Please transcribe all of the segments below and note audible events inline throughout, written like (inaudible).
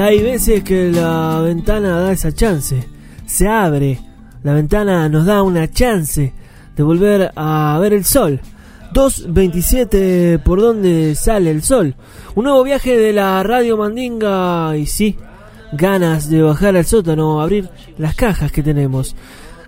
Hay veces que la ventana da esa chance. Se abre. La ventana nos da una chance de volver a ver el sol. 2.27 por donde sale el sol. Un nuevo viaje de la radio Mandinga y sí, ganas de bajar al sótano, abrir las cajas que tenemos.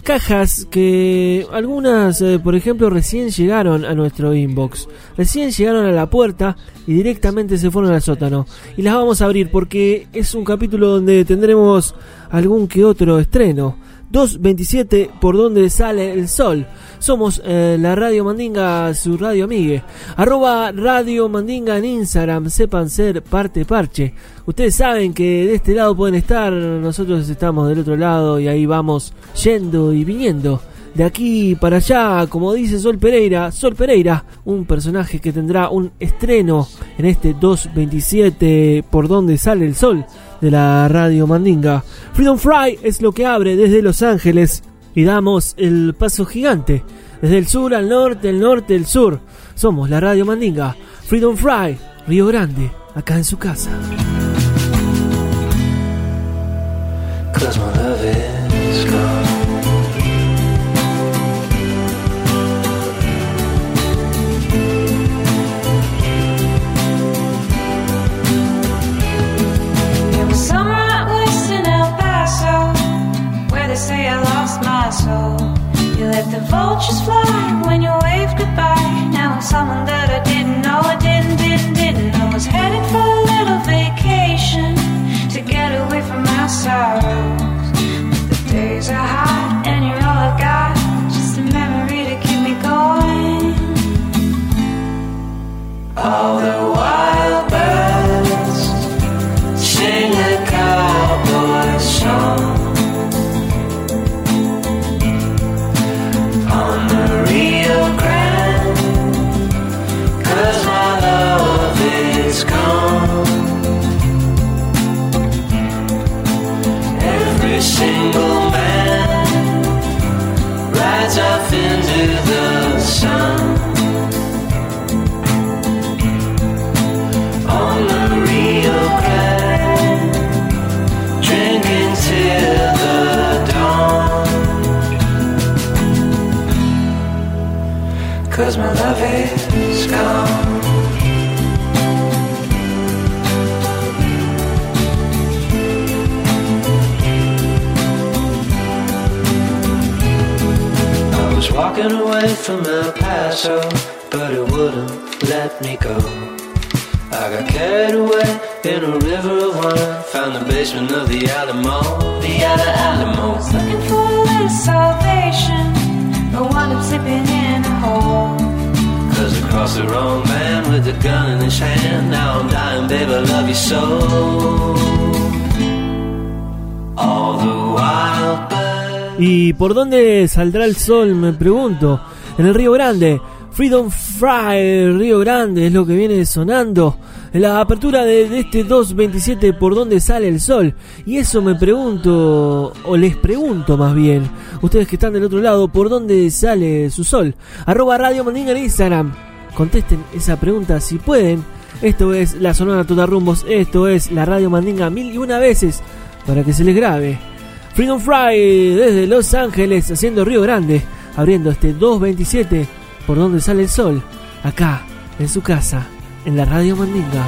Cajas que algunas, eh, por ejemplo, recién llegaron a nuestro inbox. Recién llegaron a la puerta y directamente se fueron al sótano. Y las vamos a abrir porque es un capítulo donde tendremos algún que otro estreno. 2.27 por donde sale el sol. Somos eh, la Radio Mandinga, su radio amigue. Arroba Radio Mandinga en Instagram, sepan ser parte parche. Ustedes saben que de este lado pueden estar, nosotros estamos del otro lado y ahí vamos yendo y viniendo. De aquí para allá, como dice Sol Pereira, Sol Pereira, un personaje que tendrá un estreno en este 2.27 por donde sale el sol de la radio Mandinga. Freedom Fry es lo que abre desde Los Ángeles y damos el paso gigante desde el sur al norte, el norte, el sur. Somos la radio Mandinga. Freedom Fry, Río Grande, acá en su casa. ¿Y por dónde saldrá el sol? Me pregunto. En el Río Grande. Freedom Fry, Río Grande es lo que viene sonando. En la apertura de, de este 227, ¿por dónde sale el sol? Y eso me pregunto, o les pregunto más bien, ustedes que están del otro lado, ¿por dónde sale su sol? Arroba Radio Mandinga en Instagram. Contesten esa pregunta si pueden. Esto es la Sonora Totarrumbos, esto es la Radio Mandinga mil y una veces para que se les grabe. Freedom Fry desde Los Ángeles haciendo Río Grande, abriendo este 227 por donde sale el sol, acá en su casa, en la Radio Mandinga.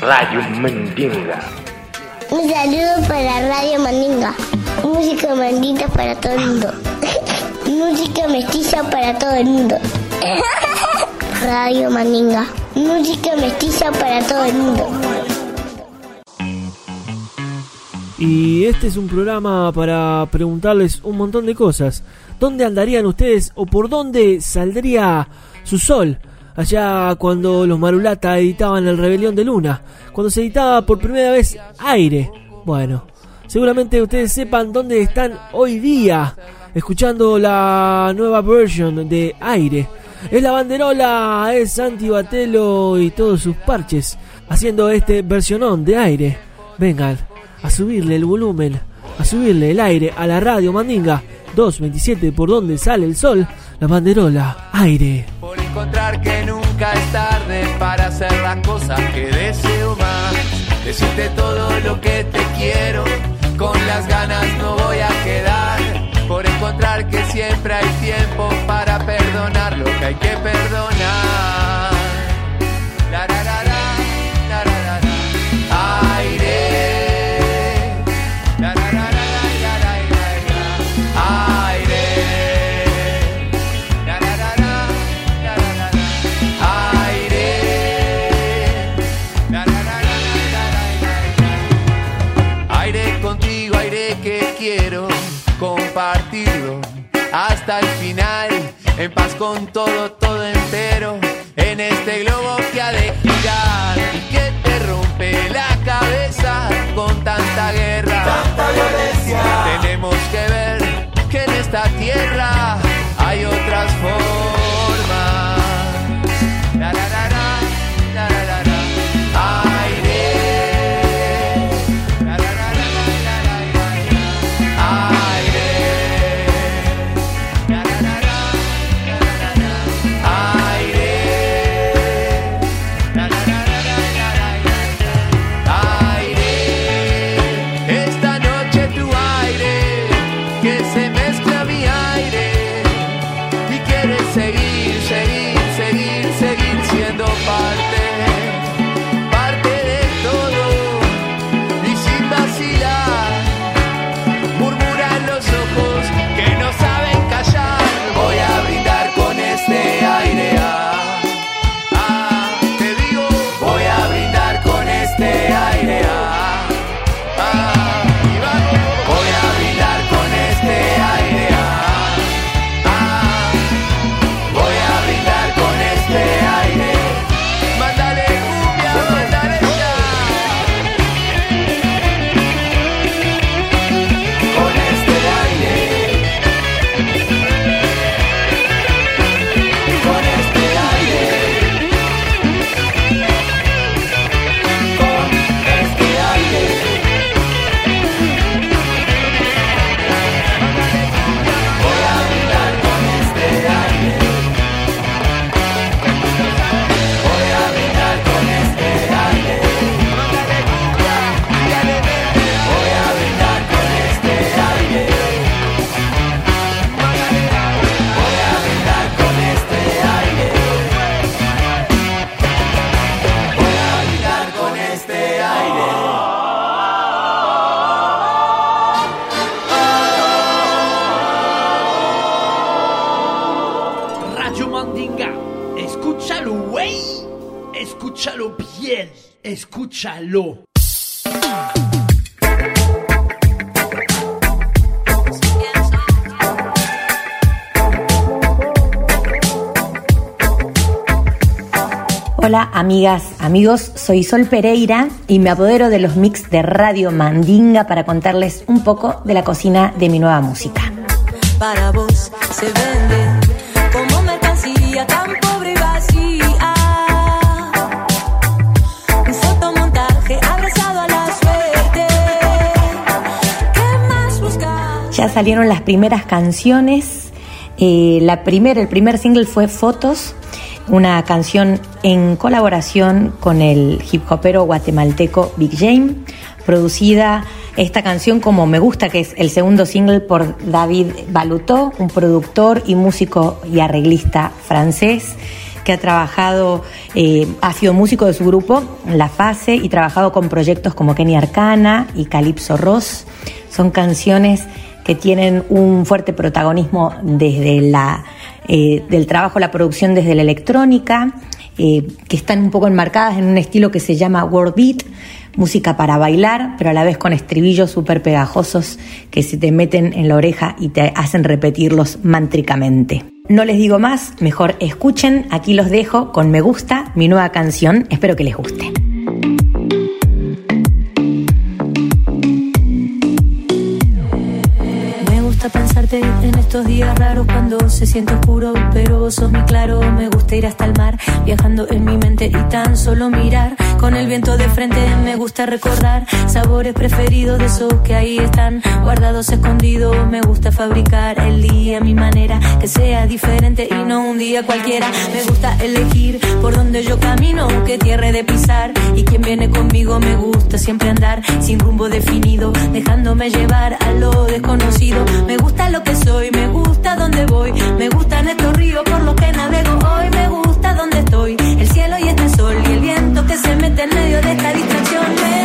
Radio Mandinga. Un saludo para Radio Mandinga. Música mandita para todo el mundo. (laughs) Música mestiza para todo el mundo. (laughs) Radio Mandinga. Música mestiza para todo el mundo. Y este es un programa para preguntarles un montón de cosas. ¿Dónde andarían ustedes o por dónde saldría su sol? Allá cuando los Marulata editaban El Rebelión de Luna, cuando se editaba por primera vez Aire. Bueno, seguramente ustedes sepan dónde están hoy día, escuchando la nueva version de Aire. Es la banderola, es Santi Batelo y todos sus parches, haciendo este versionón de Aire. Vengan, a subirle el volumen, a subirle el aire a la radio Mandinga 227 por donde sale el sol, la banderola, aire. Por encontrar que nunca es tarde para hacer las cosas que deseo más. Decirte todo lo que te quiero, con las ganas no voy a quedar. Por encontrar que siempre hay tiempo para perdonar lo que hay que perdonar. En paz con todo, todo entero, en este globo que ha de girar y que te rompe la cabeza con tanta guerra, tanta violencia. Tenemos que ver solo piel. Escúchalo. Hola amigas, amigos, soy Sol Pereira y me apodero de los mix de Radio Mandinga para contarles un poco de la cocina de mi nueva música. Para vos se vende Ya salieron las primeras canciones. Eh, la primera, el primer single fue Fotos, una canción en colaboración con el hip hopero guatemalteco Big James, producida esta canción como Me Gusta, que es el segundo single por David Balutó, un productor y músico y arreglista francés que ha trabajado, eh, ha sido músico de su grupo, La Fase, y trabajado con proyectos como Kenny Arcana y Calypso Ross. Son canciones que tienen un fuerte protagonismo desde la, eh, del trabajo, la producción desde la electrónica, eh, que están un poco enmarcadas en un estilo que se llama world beat, música para bailar, pero a la vez con estribillos súper pegajosos que se te meten en la oreja y te hacen repetirlos mántricamente. No les digo más, mejor escuchen, aquí los dejo con Me Gusta, mi nueva canción, espero que les guste. Estos días raros cuando se siente oscuro, pero vos sos mi claro. Me gusta ir hasta el mar, viajando en mi mente y tan solo mirar. Con el viento de frente me gusta recordar sabores preferidos de esos que ahí están guardados escondidos. Me gusta fabricar el día a mi manera, que sea diferente y no un día cualquiera. Me gusta elegir por donde yo camino, qué tierra de pisar y quien viene conmigo. Me gusta siempre andar sin rumbo definido, dejándome llevar a lo desconocido. Me gusta lo que soy, me gusta donde voy, me gustan estos ríos por los que navego hoy, me gusta se mete en medio de esta distracción.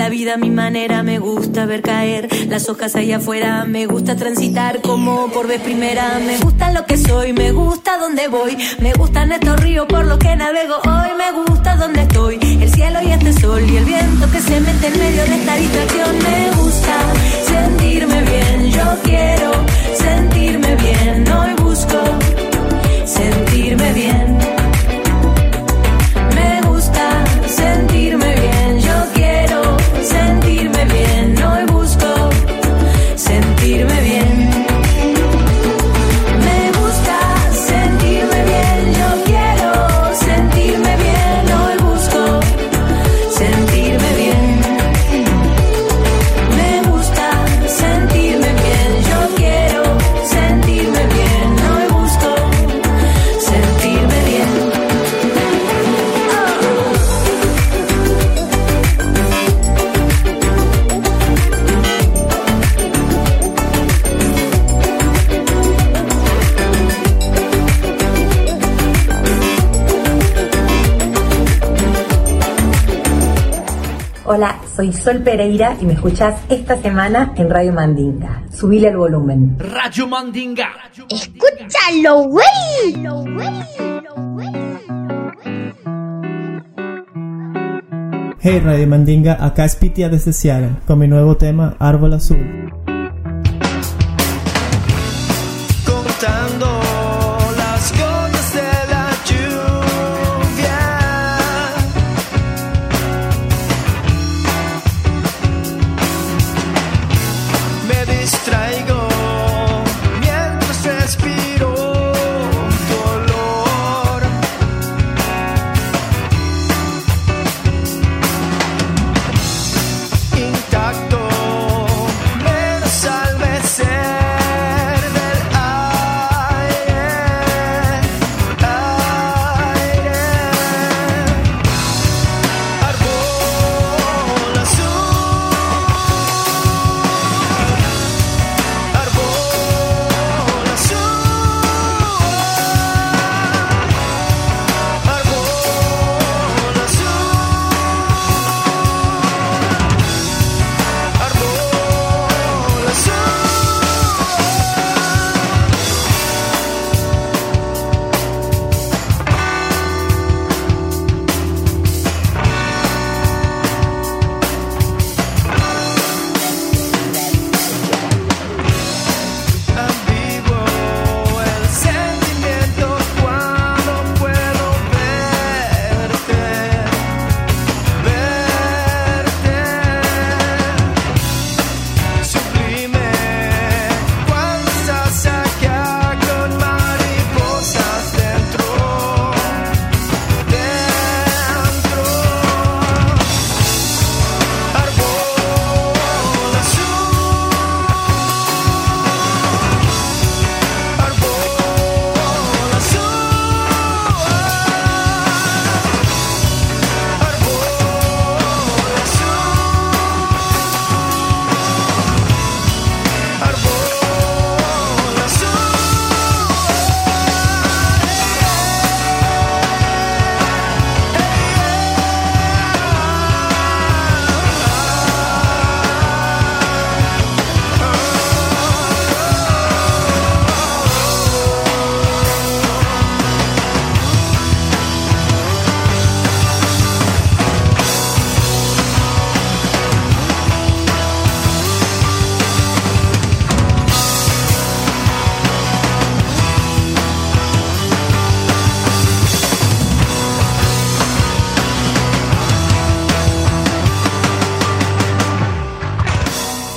La vida a mi manera, me gusta ver caer. Las hojas allá afuera, me gusta transitar como por vez primera, me gusta lo que soy, me gusta donde voy, me gustan estos ríos por los que navego. Hoy, me gusta donde estoy, el cielo y este sol y el viento que se mete en medio de esta distracción, me gusta sentirme bien, yo quiero sentirme bien, hoy busco sentirme bien. Soy Sol Pereira y me escuchás esta semana en Radio Mandinga. Subile el volumen. Radio Mandinga. Escúchalo, güey. Hey Radio Mandinga, acá es Pitia desde Seattle con mi nuevo tema Árbol Azul.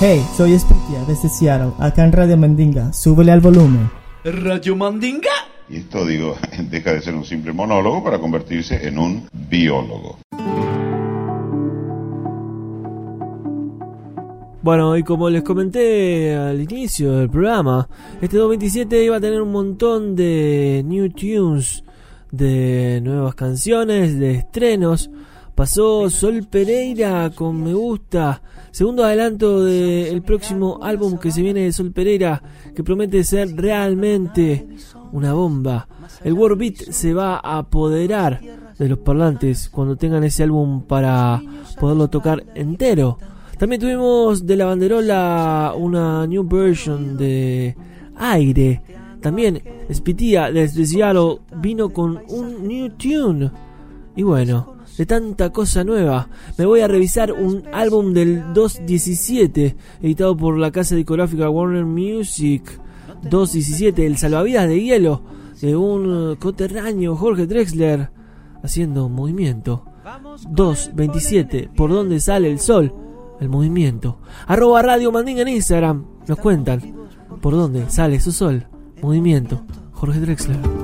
Hey, soy Spitia desde Seattle, acá en Radio Mandinga. Súbele al volumen. Radio Mandinga. Y esto, digo, (laughs) deja de ser un simple monólogo para convertirse en un biólogo. Bueno, y como les comenté al inicio del programa, este 2027 iba a tener un montón de new tunes, de nuevas canciones, de estrenos. Pasó Sol Pereira con Me Gusta, segundo adelanto del próximo álbum que se viene de Sol Pereira, que promete ser realmente una bomba. El World Beat se va a apoderar de los parlantes cuando tengan ese álbum para poderlo tocar entero. También tuvimos de la banderola una new version de Aire. También Spitia desde Seattle vino con un new tune. Y bueno, de tanta cosa nueva, me voy a revisar un álbum del 217, editado por la casa discográfica Warner Music. 217, El Salvavidas de Hielo, de un coterráneo Jorge Drexler, haciendo movimiento. 227, ¿por dónde sale el sol? El movimiento. Arroba Radio Mandinga en Instagram. Nos cuentan por dónde sale su sol. Movimiento. Jorge Drexler.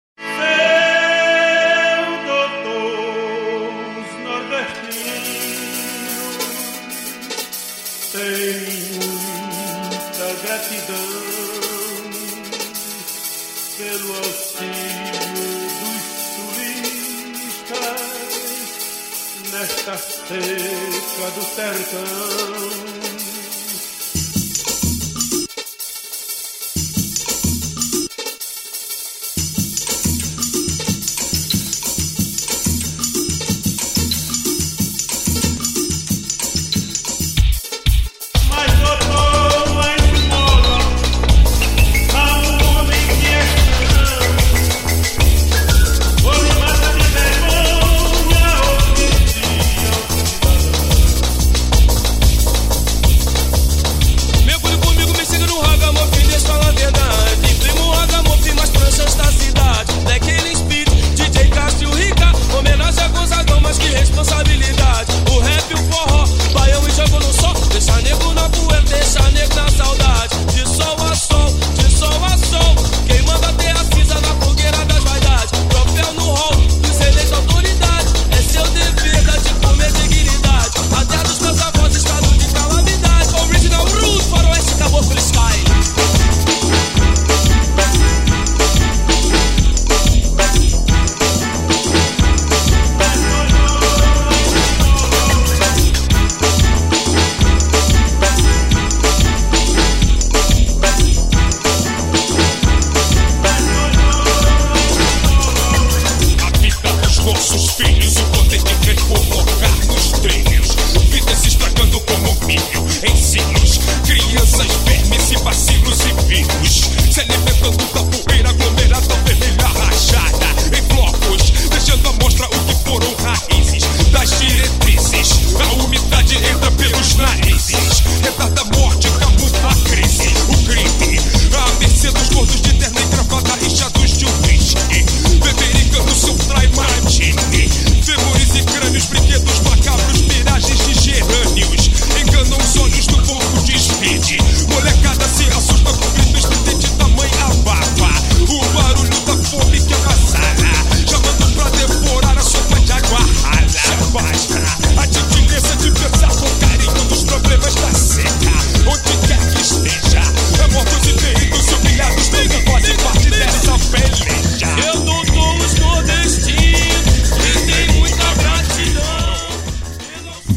Seca do sertão.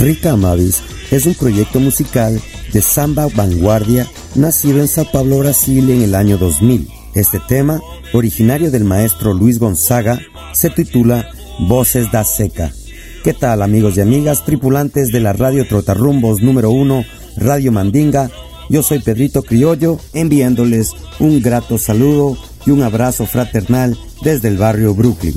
Rica Amavis es un proyecto musical de samba vanguardia nacido en Sao Paulo, Brasil en el año 2000. Este tema, originario del maestro Luis Gonzaga, se titula Voces da Seca. ¿Qué tal amigos y amigas tripulantes de la radio Trotarrumbos número 1, Radio Mandinga? Yo soy Pedrito Criollo, enviándoles un grato saludo y un abrazo fraternal desde el barrio Brooklyn.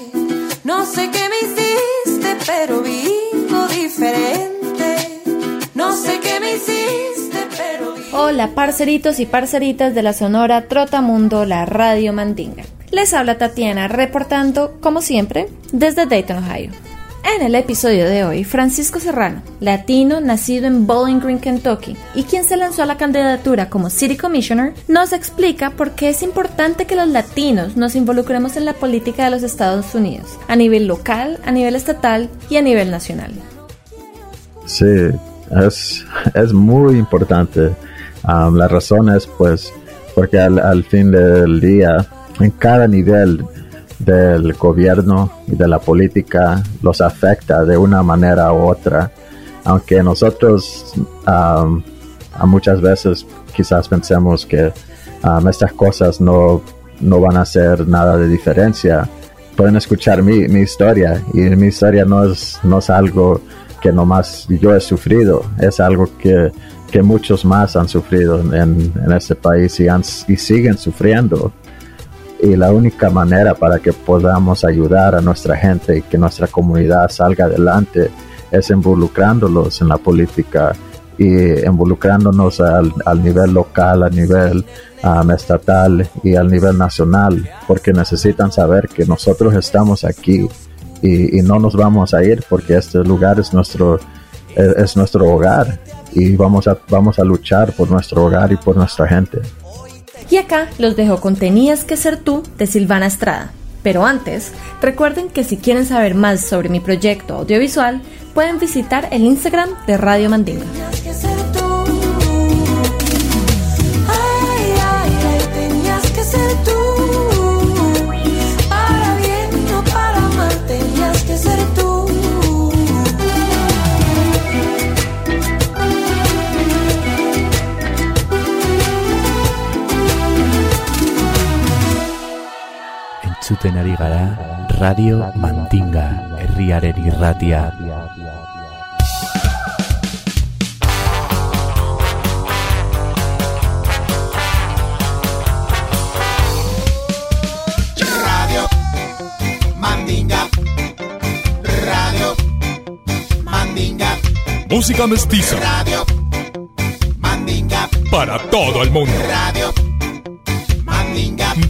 No sé qué me hiciste, pero vivo diferente. No sé qué me hiciste, pero vivo Hola, parceritos y parceritas de la Sonora Trotamundo, la Radio Mandinga. Les habla Tatiana, reportando, como siempre, desde Dayton, Ohio. En el episodio de hoy, Francisco Serrano, latino nacido en Bowling Green, Kentucky, y quien se lanzó a la candidatura como City Commissioner, nos explica por qué es importante que los latinos nos involucremos en la política de los Estados Unidos, a nivel local, a nivel estatal y a nivel nacional. Sí, es, es muy importante. Um, la razón es pues porque al, al fin del día, en cada nivel del gobierno y de la política los afecta de una manera u otra. Aunque nosotros muchas veces quizás pensemos que estas cosas no, no van a hacer nada de diferencia, pueden escuchar mi, mi historia y mi historia no es, no es algo que nomás yo he sufrido, es algo que, que muchos más han sufrido en, en este país y siguen sufriendo y la única manera para que podamos ayudar a nuestra gente y que nuestra comunidad salga adelante es involucrándolos en la política y involucrándonos al, al nivel local, a nivel um, estatal y al nivel nacional, porque necesitan saber que nosotros estamos aquí y, y no nos vamos a ir porque este lugar es nuestro, es, es nuestro hogar y vamos a, vamos a luchar por nuestro hogar y por nuestra gente. Y acá los dejo con Tenías que ser tú de Silvana Estrada. Pero antes, recuerden que si quieren saber más sobre mi proyecto audiovisual, pueden visitar el Instagram de Radio Mandinga. Entzuten ari gara Radio Mandinga herriaren irratia. Radio Mandinga. Radio Mandinga. Música mestiza Radio Mandinga. para todo el mundo. Radio.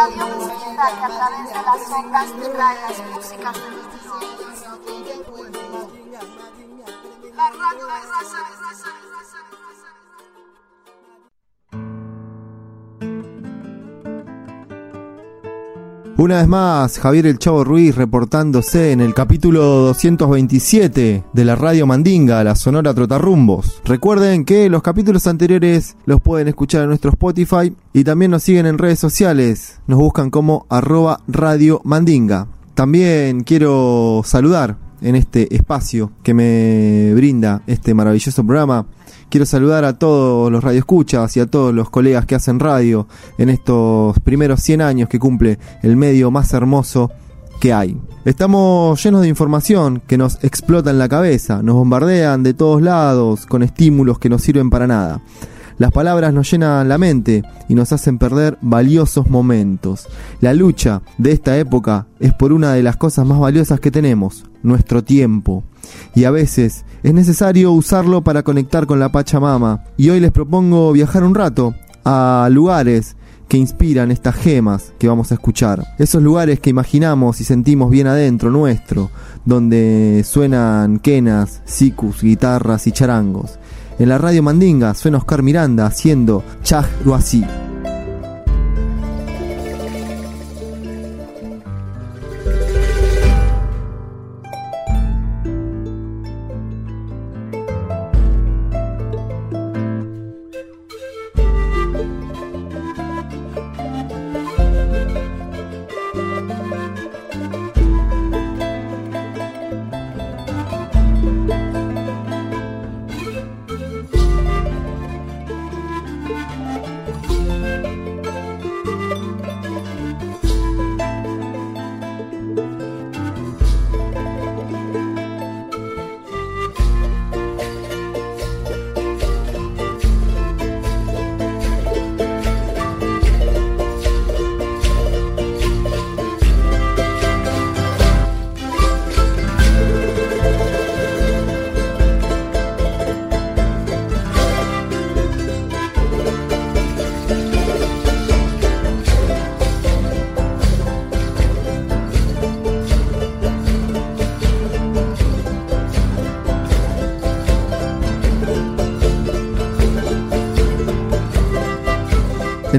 Radio que a través de las ondas te trae las músicas de La radio de raza, Una vez más, Javier El Chavo Ruiz reportándose en el capítulo 227 de la Radio Mandinga, la Sonora Trotarrumbos. Recuerden que los capítulos anteriores los pueden escuchar en nuestro Spotify y también nos siguen en redes sociales. Nos buscan como arroba Radio Mandinga. También quiero saludar en este espacio que me brinda este maravilloso programa. Quiero saludar a todos los radioescuchas y a todos los colegas que hacen radio en estos primeros 100 años que cumple el medio más hermoso que hay. Estamos llenos de información que nos explota en la cabeza, nos bombardean de todos lados con estímulos que no sirven para nada. Las palabras nos llenan la mente y nos hacen perder valiosos momentos. La lucha de esta época es por una de las cosas más valiosas que tenemos, nuestro tiempo. Y a veces es necesario usarlo para conectar con la Pachamama. Y hoy les propongo viajar un rato a lugares que inspiran estas gemas que vamos a escuchar. Esos lugares que imaginamos y sentimos bien adentro nuestro, donde suenan quenas, sicus, guitarras y charangos. En la radio Mandinga suena Oscar Miranda haciendo Chaj Ruasí.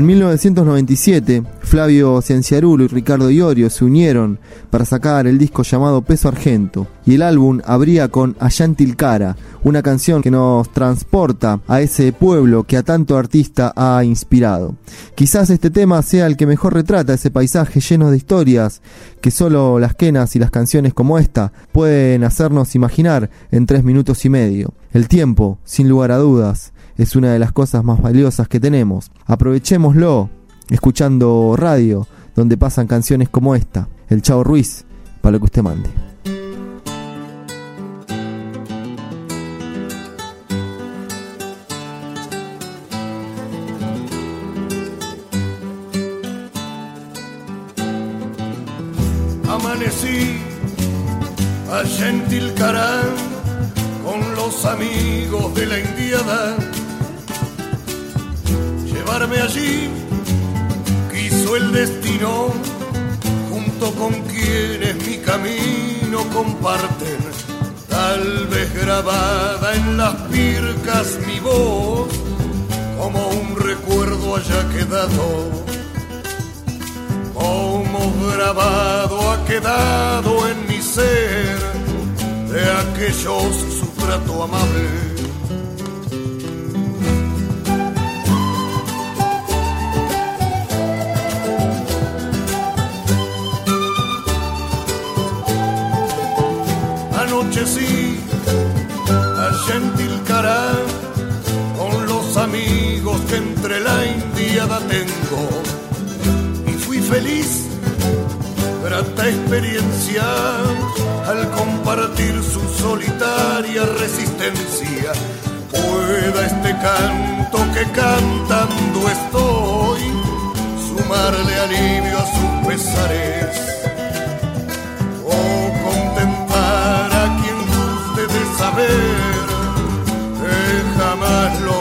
En 1997, Flavio Cienciarulo y Ricardo Iorio se unieron para sacar el disco llamado Peso Argento, y el álbum abría con Allantil Cara, una canción que nos transporta a ese pueblo que a tanto artista ha inspirado. Quizás este tema sea el que mejor retrata ese paisaje lleno de historias que solo las quenas y las canciones como esta pueden hacernos imaginar en tres minutos y medio. El tiempo, sin lugar a dudas, es una de las cosas más valiosas que tenemos. Aprovechémoslo escuchando radio, donde pasan canciones como esta. El Chavo Ruiz, para lo que usted mande. Amanecí allá en Tilcarán con los amigos de la indiada. Allí quiso el destino, junto con quienes mi camino comparten. Tal vez grabada en las pircas mi voz, como un recuerdo haya quedado como grabado ha quedado en mi ser de aquellos su trato amable. Feliz, grata experiencia al compartir su solitaria resistencia. Pueda este canto que cantando estoy sumarle alivio a sus pesares o contentar a quien guste de saber que jamás lo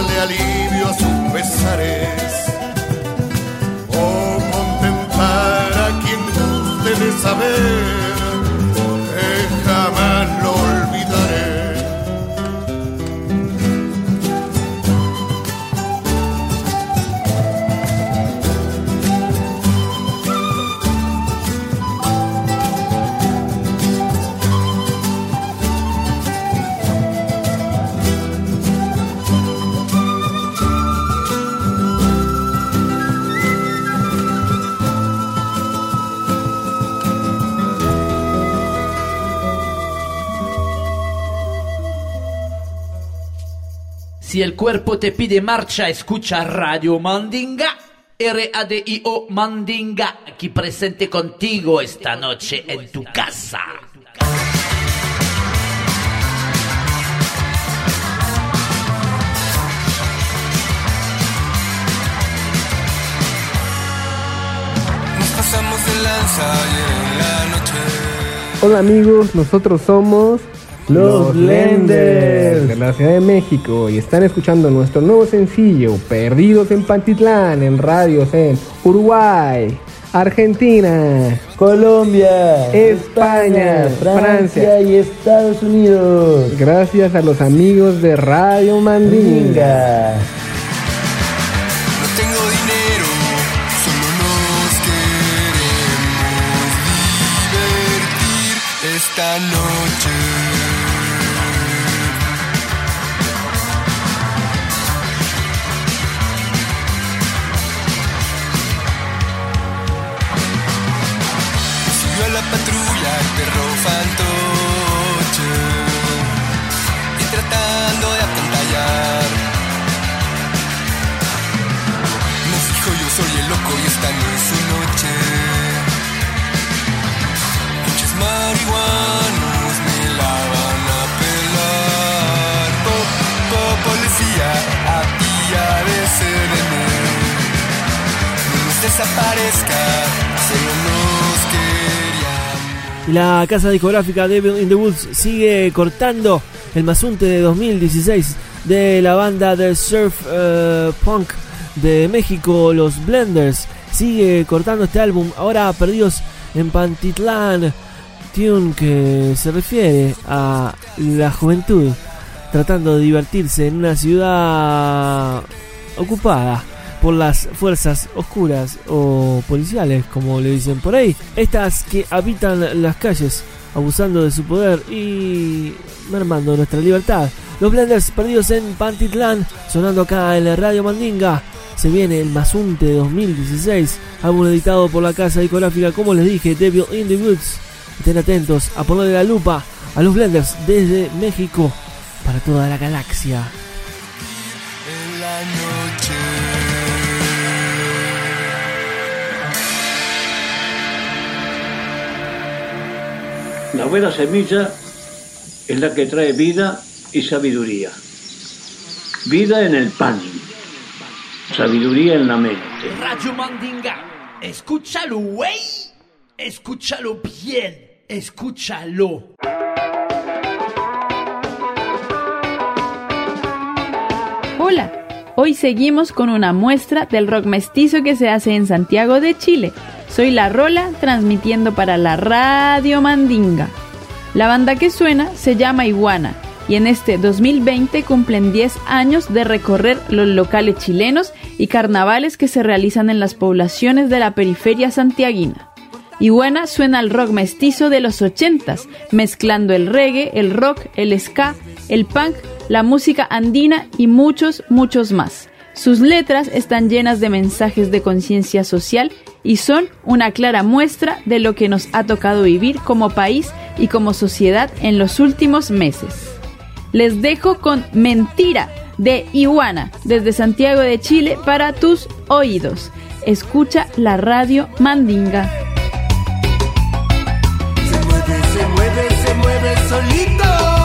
sumarle alivio a sus pesares. O contemplar a quien guste de saber Si el cuerpo te pide marcha, escucha Radio Mandinga. R-A-D-I-O Mandinga, aquí presente contigo esta noche en tu casa. Nos pasamos de lanza y en la noche. Hola amigos, nosotros somos los Blenders de la Ciudad de México y están escuchando nuestro nuevo sencillo Perdidos en Pantitlán en radios en Uruguay, Argentina, Colombia, España, Francia y Estados Unidos. Gracias a los amigos de Radio Mandinga. La casa discográfica Devil in the Woods sigue cortando el Mazunte de 2016 de la banda de surf eh, punk de México, los Blenders. Sigue cortando este álbum, ahora perdidos en Pantitlán. Tune que se refiere a la juventud tratando de divertirse en una ciudad ocupada por las fuerzas oscuras o policiales, como le dicen por ahí. Estas que habitan las calles, abusando de su poder y mermando nuestra libertad. Los Blenders perdidos en Pantitlán, sonando acá en la Radio Mandinga. Se viene el Mazunte 2016, álbum editado por la casa discográfica, como les dije, Devil in the Woods. Estén atentos a ponerle la lupa a los Blenders desde México para toda la galaxia. La buena semilla es la que trae vida y sabiduría. Vida en el pan, sabiduría en la mente. Radio Mandinga, escúchalo, güey. Escúchalo bien, escúchalo. Hola, hoy seguimos con una muestra del rock mestizo que se hace en Santiago de Chile. Soy La Rola, transmitiendo para la Radio Mandinga. La banda que suena se llama Iguana y en este 2020 cumplen 10 años de recorrer los locales chilenos y carnavales que se realizan en las poblaciones de la periferia santiaguina. Iguana suena al rock mestizo de los 80s, mezclando el reggae, el rock, el ska, el punk, la música andina y muchos, muchos más. Sus letras están llenas de mensajes de conciencia social y son una clara muestra de lo que nos ha tocado vivir como país y como sociedad en los últimos meses. Les dejo con Mentira de Iguana desde Santiago de Chile para tus oídos. Escucha la radio Mandinga. se mueve, se mueve solito, solito.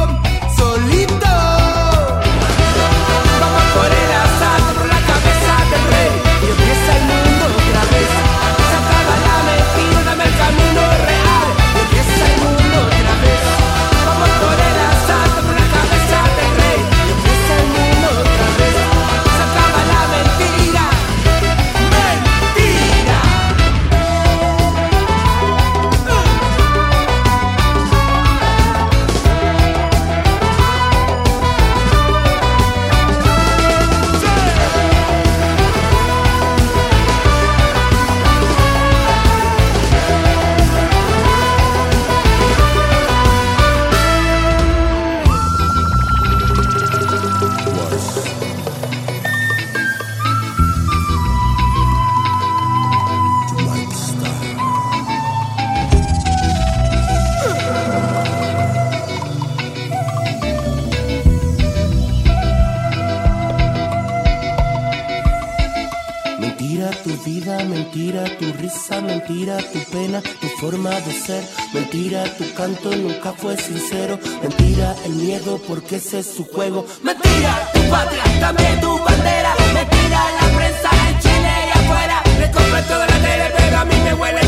Mentira tu canto nunca fue sincero. Mentira el miedo porque ese es su juego. Mentira tu patria, dame tu bandera. Mentira la prensa en Chile y afuera. Le compré toda la tele, pero a mí me huele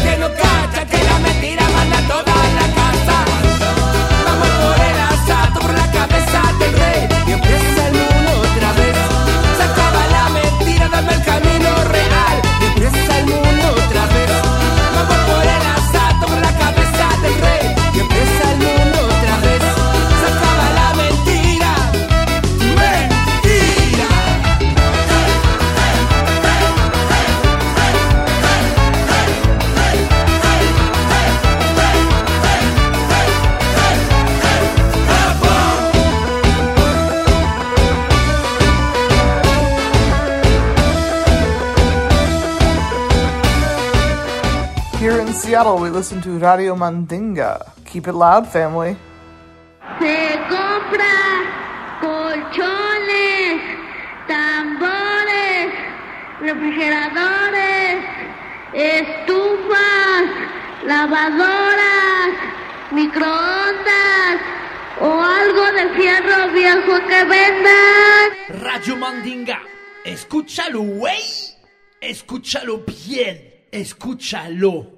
Seattle, we listen to Radio Mandinga. Keep it loud, family. Se compra colchones, tambores, refrigeradores, estufas, lavadoras, microondas o algo de fierro viejo que vendan. Radio Mandinga, escúchalo, güey. Escúchalo bien. Escúchalo.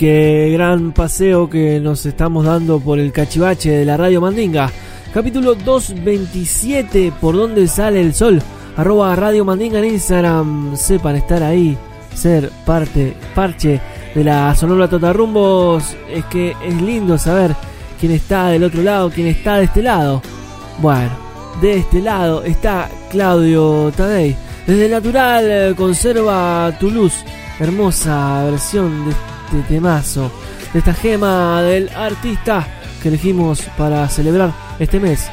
Y qué gran paseo que nos estamos dando por el cachivache de la radio Mandinga. Capítulo 227, ¿por dónde sale el sol? Arroba Radio Mandinga en Instagram. Sepan estar ahí, ser parte, parche de la Sonora Totarrumbos. Es que es lindo saber quién está del otro lado, quién está de este lado. Bueno, de este lado está Claudio Tadei. Desde natural eh, conserva tu luz. Hermosa versión de este temazo. De esta gema del artista que elegimos para celebrar este mes.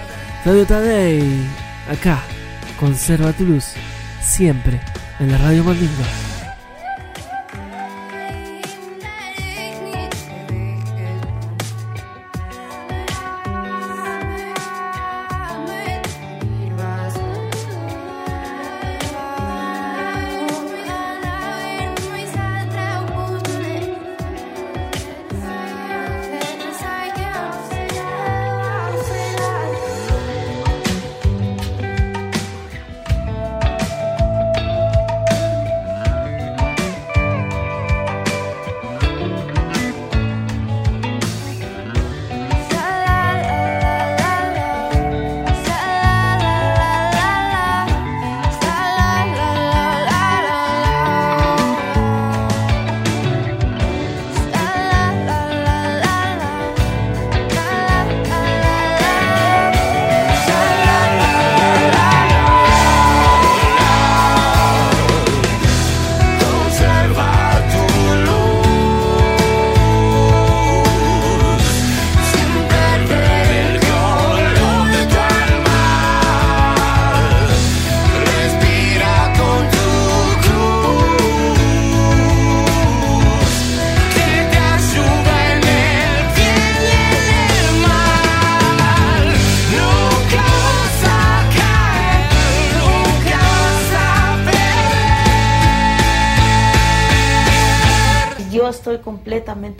Radio Tadei, acá, conserva tu luz, siempre en la Radio Mandinga.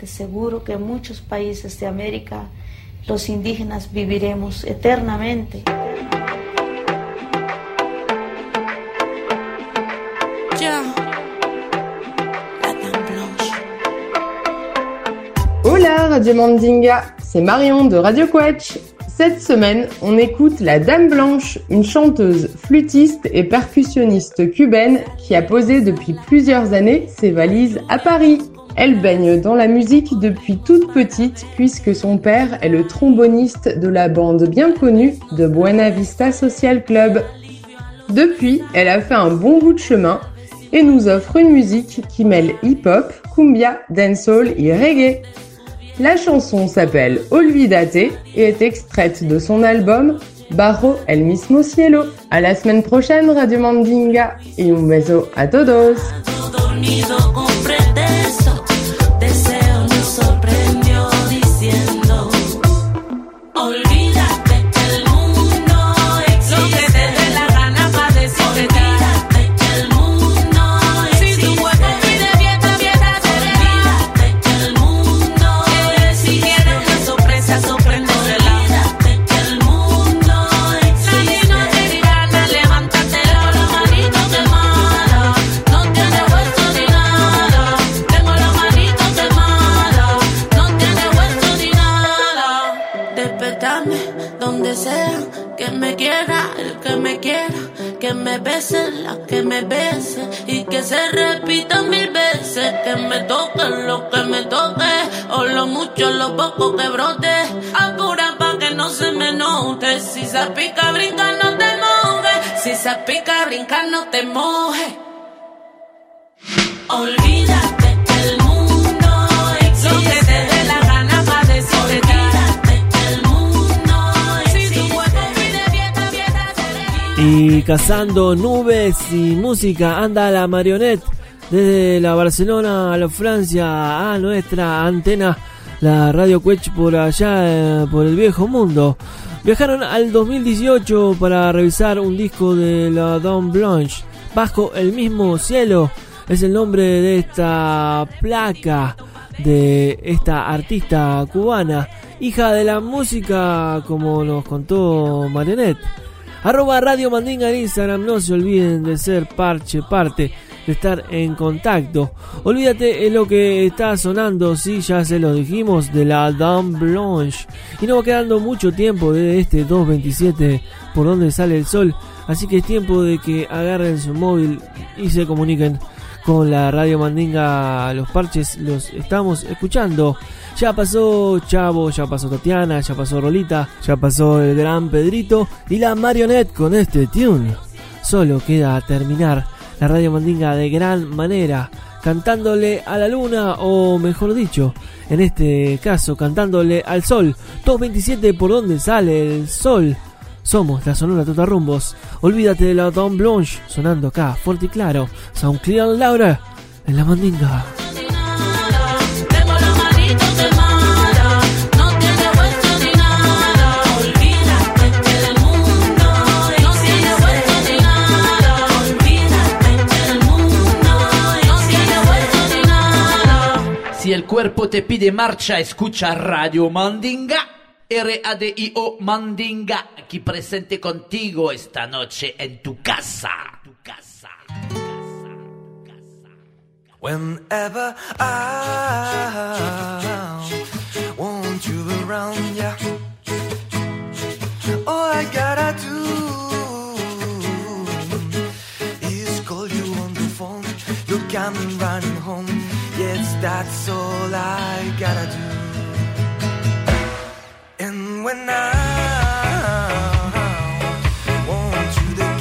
Seguro que en muchos países de América los indígenas viviremos eternamente. Hola Radio Mandinga, c'est Marion de Radio Quetch. Cette semaine, on écoute la Dame Blanche, une chanteuse, flûtiste et percussionniste cubaine qui a posé depuis plusieurs années ses valises à Paris. Elle baigne dans la musique depuis toute petite puisque son père est le tromboniste de la bande bien connue de Buena Vista Social Club. Depuis, elle a fait un bon bout de chemin et nous offre une musique qui mêle hip-hop, cumbia, dancehall et reggae. La chanson s'appelle Olvidate et est extraite de son album Barro el mismo cielo. À la semaine prochaine Radio Mandinga et un beso a todos. Poco que brote. Apura pa' que no se me note. Si se pica, brinca, no te mojes. Si se pica, brinca, no te mojes. Olvídate que el mundo existe. Lo que te dé la gana pa' decir Olvídate que el mundo existe. Si tu cuerpo pide fiesta, fiesta Y cazando nubes y música anda la marionette desde la Barcelona a la Francia a nuestra antena, la Radio Quech por allá, eh, por el viejo mundo. Viajaron al 2018 para revisar un disco de la Dame Blanche, Bajo el mismo cielo. Es el nombre de esta placa de esta artista cubana, hija de la música, como nos contó Marionette. Arroba Radio Mandinga en Instagram, no se olviden de ser parche parte, estar en contacto. Olvídate en lo que está sonando, si ya se lo dijimos, de la Dame Blanche. Y no va quedando mucho tiempo de este 227 por donde sale el sol, así que es tiempo de que agarren su móvil y se comuniquen con la Radio Mandinga. Los parches los estamos escuchando. Ya pasó Chavo, ya pasó Tatiana, ya pasó Rolita, ya pasó el gran Pedrito y la Marionette con este tune. Solo queda terminar la Radio Mandinga de gran manera. cantándole a la luna o mejor dicho, en este caso cantándole al sol. 227 por donde sale el sol. Somos la Sonora Totarrumbos. Olvídate de la Don Blanche sonando acá, fuerte y claro. Sound Clear Laura en la mandinga. Cuerpo te pide marcha, escucha Radio Mandinga. R-A-D-I-O Mandinga, aquí presente contigo esta noche en tu casa. Tu casa. Whenever I want you around, yeah. All I gotta do is call you on the phone. You come running that's all I gotta do. And when I want you to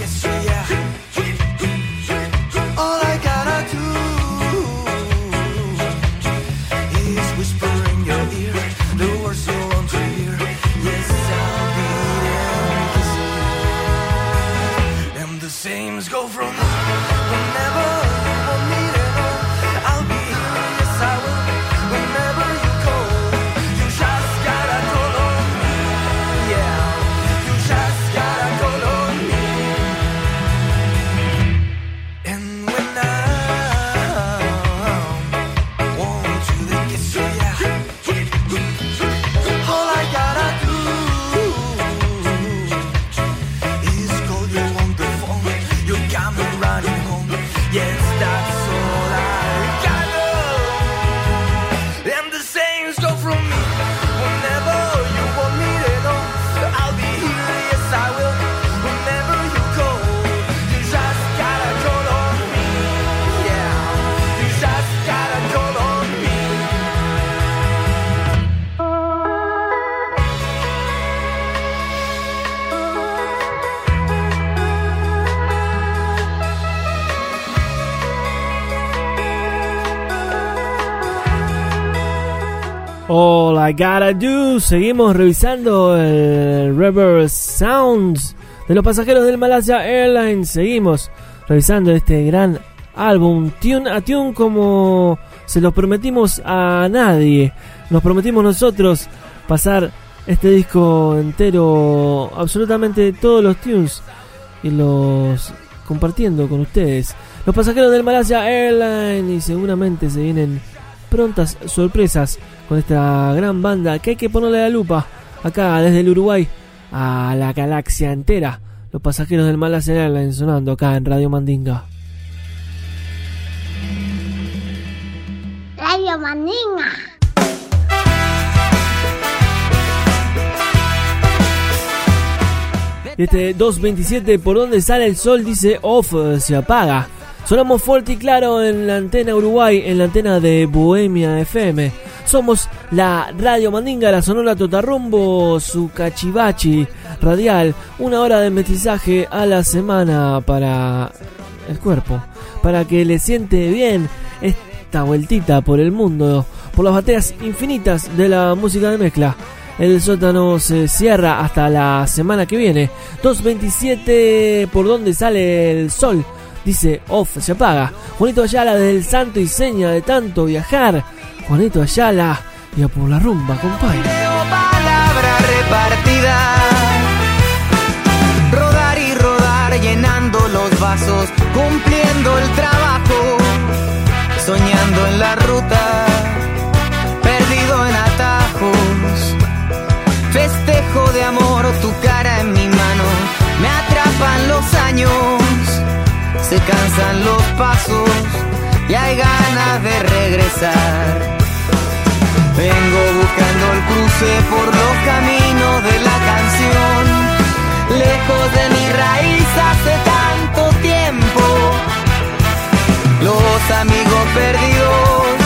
I gotta do. Seguimos revisando el Reverse Sounds de los pasajeros del Malaysia Airlines. Seguimos revisando este gran álbum, tune a tune, como se lo prometimos a nadie. Nos prometimos nosotros pasar este disco entero, absolutamente todos los tunes y los compartiendo con ustedes. Los pasajeros del Malaysia Airlines y seguramente se vienen prontas sorpresas con esta gran banda que hay que ponerle la lupa acá desde el Uruguay a la galaxia entera. Los pasajeros del Malaysia Airlines sonando acá en Radio Mandinga. Radio Mandinga. Y este 227 por donde sale el sol dice off, se apaga. Sonamos fuerte y claro en la antena Uruguay, en la antena de Bohemia FM. Somos la Radio Mandinga, la Sonora Totarrumbo, su cachivachi radial. Una hora de mestizaje a la semana para el cuerpo. Para que le siente bien esta vueltita por el mundo, por las baterías infinitas de la música de mezcla. El sótano se cierra hasta la semana que viene. 2.27 por donde sale el sol. Dice off, se apaga. Juanito Ayala del santo y seña de tanto viajar. Juanito Ayala y a por la rumba, compadre. palabra repartida. Rodar y rodar llenando los vasos, cumpliendo el trabajo, soñando en la ruta, perdido en atajos. Festejo de amor, tu cara en mi mano, me atrapan los años, cansan los pasos y hay ganas de regresar. Vengo buscando el cruce por los caminos de la canción, lejos de mi raíz hace tanto tiempo. Los amigos perdidos,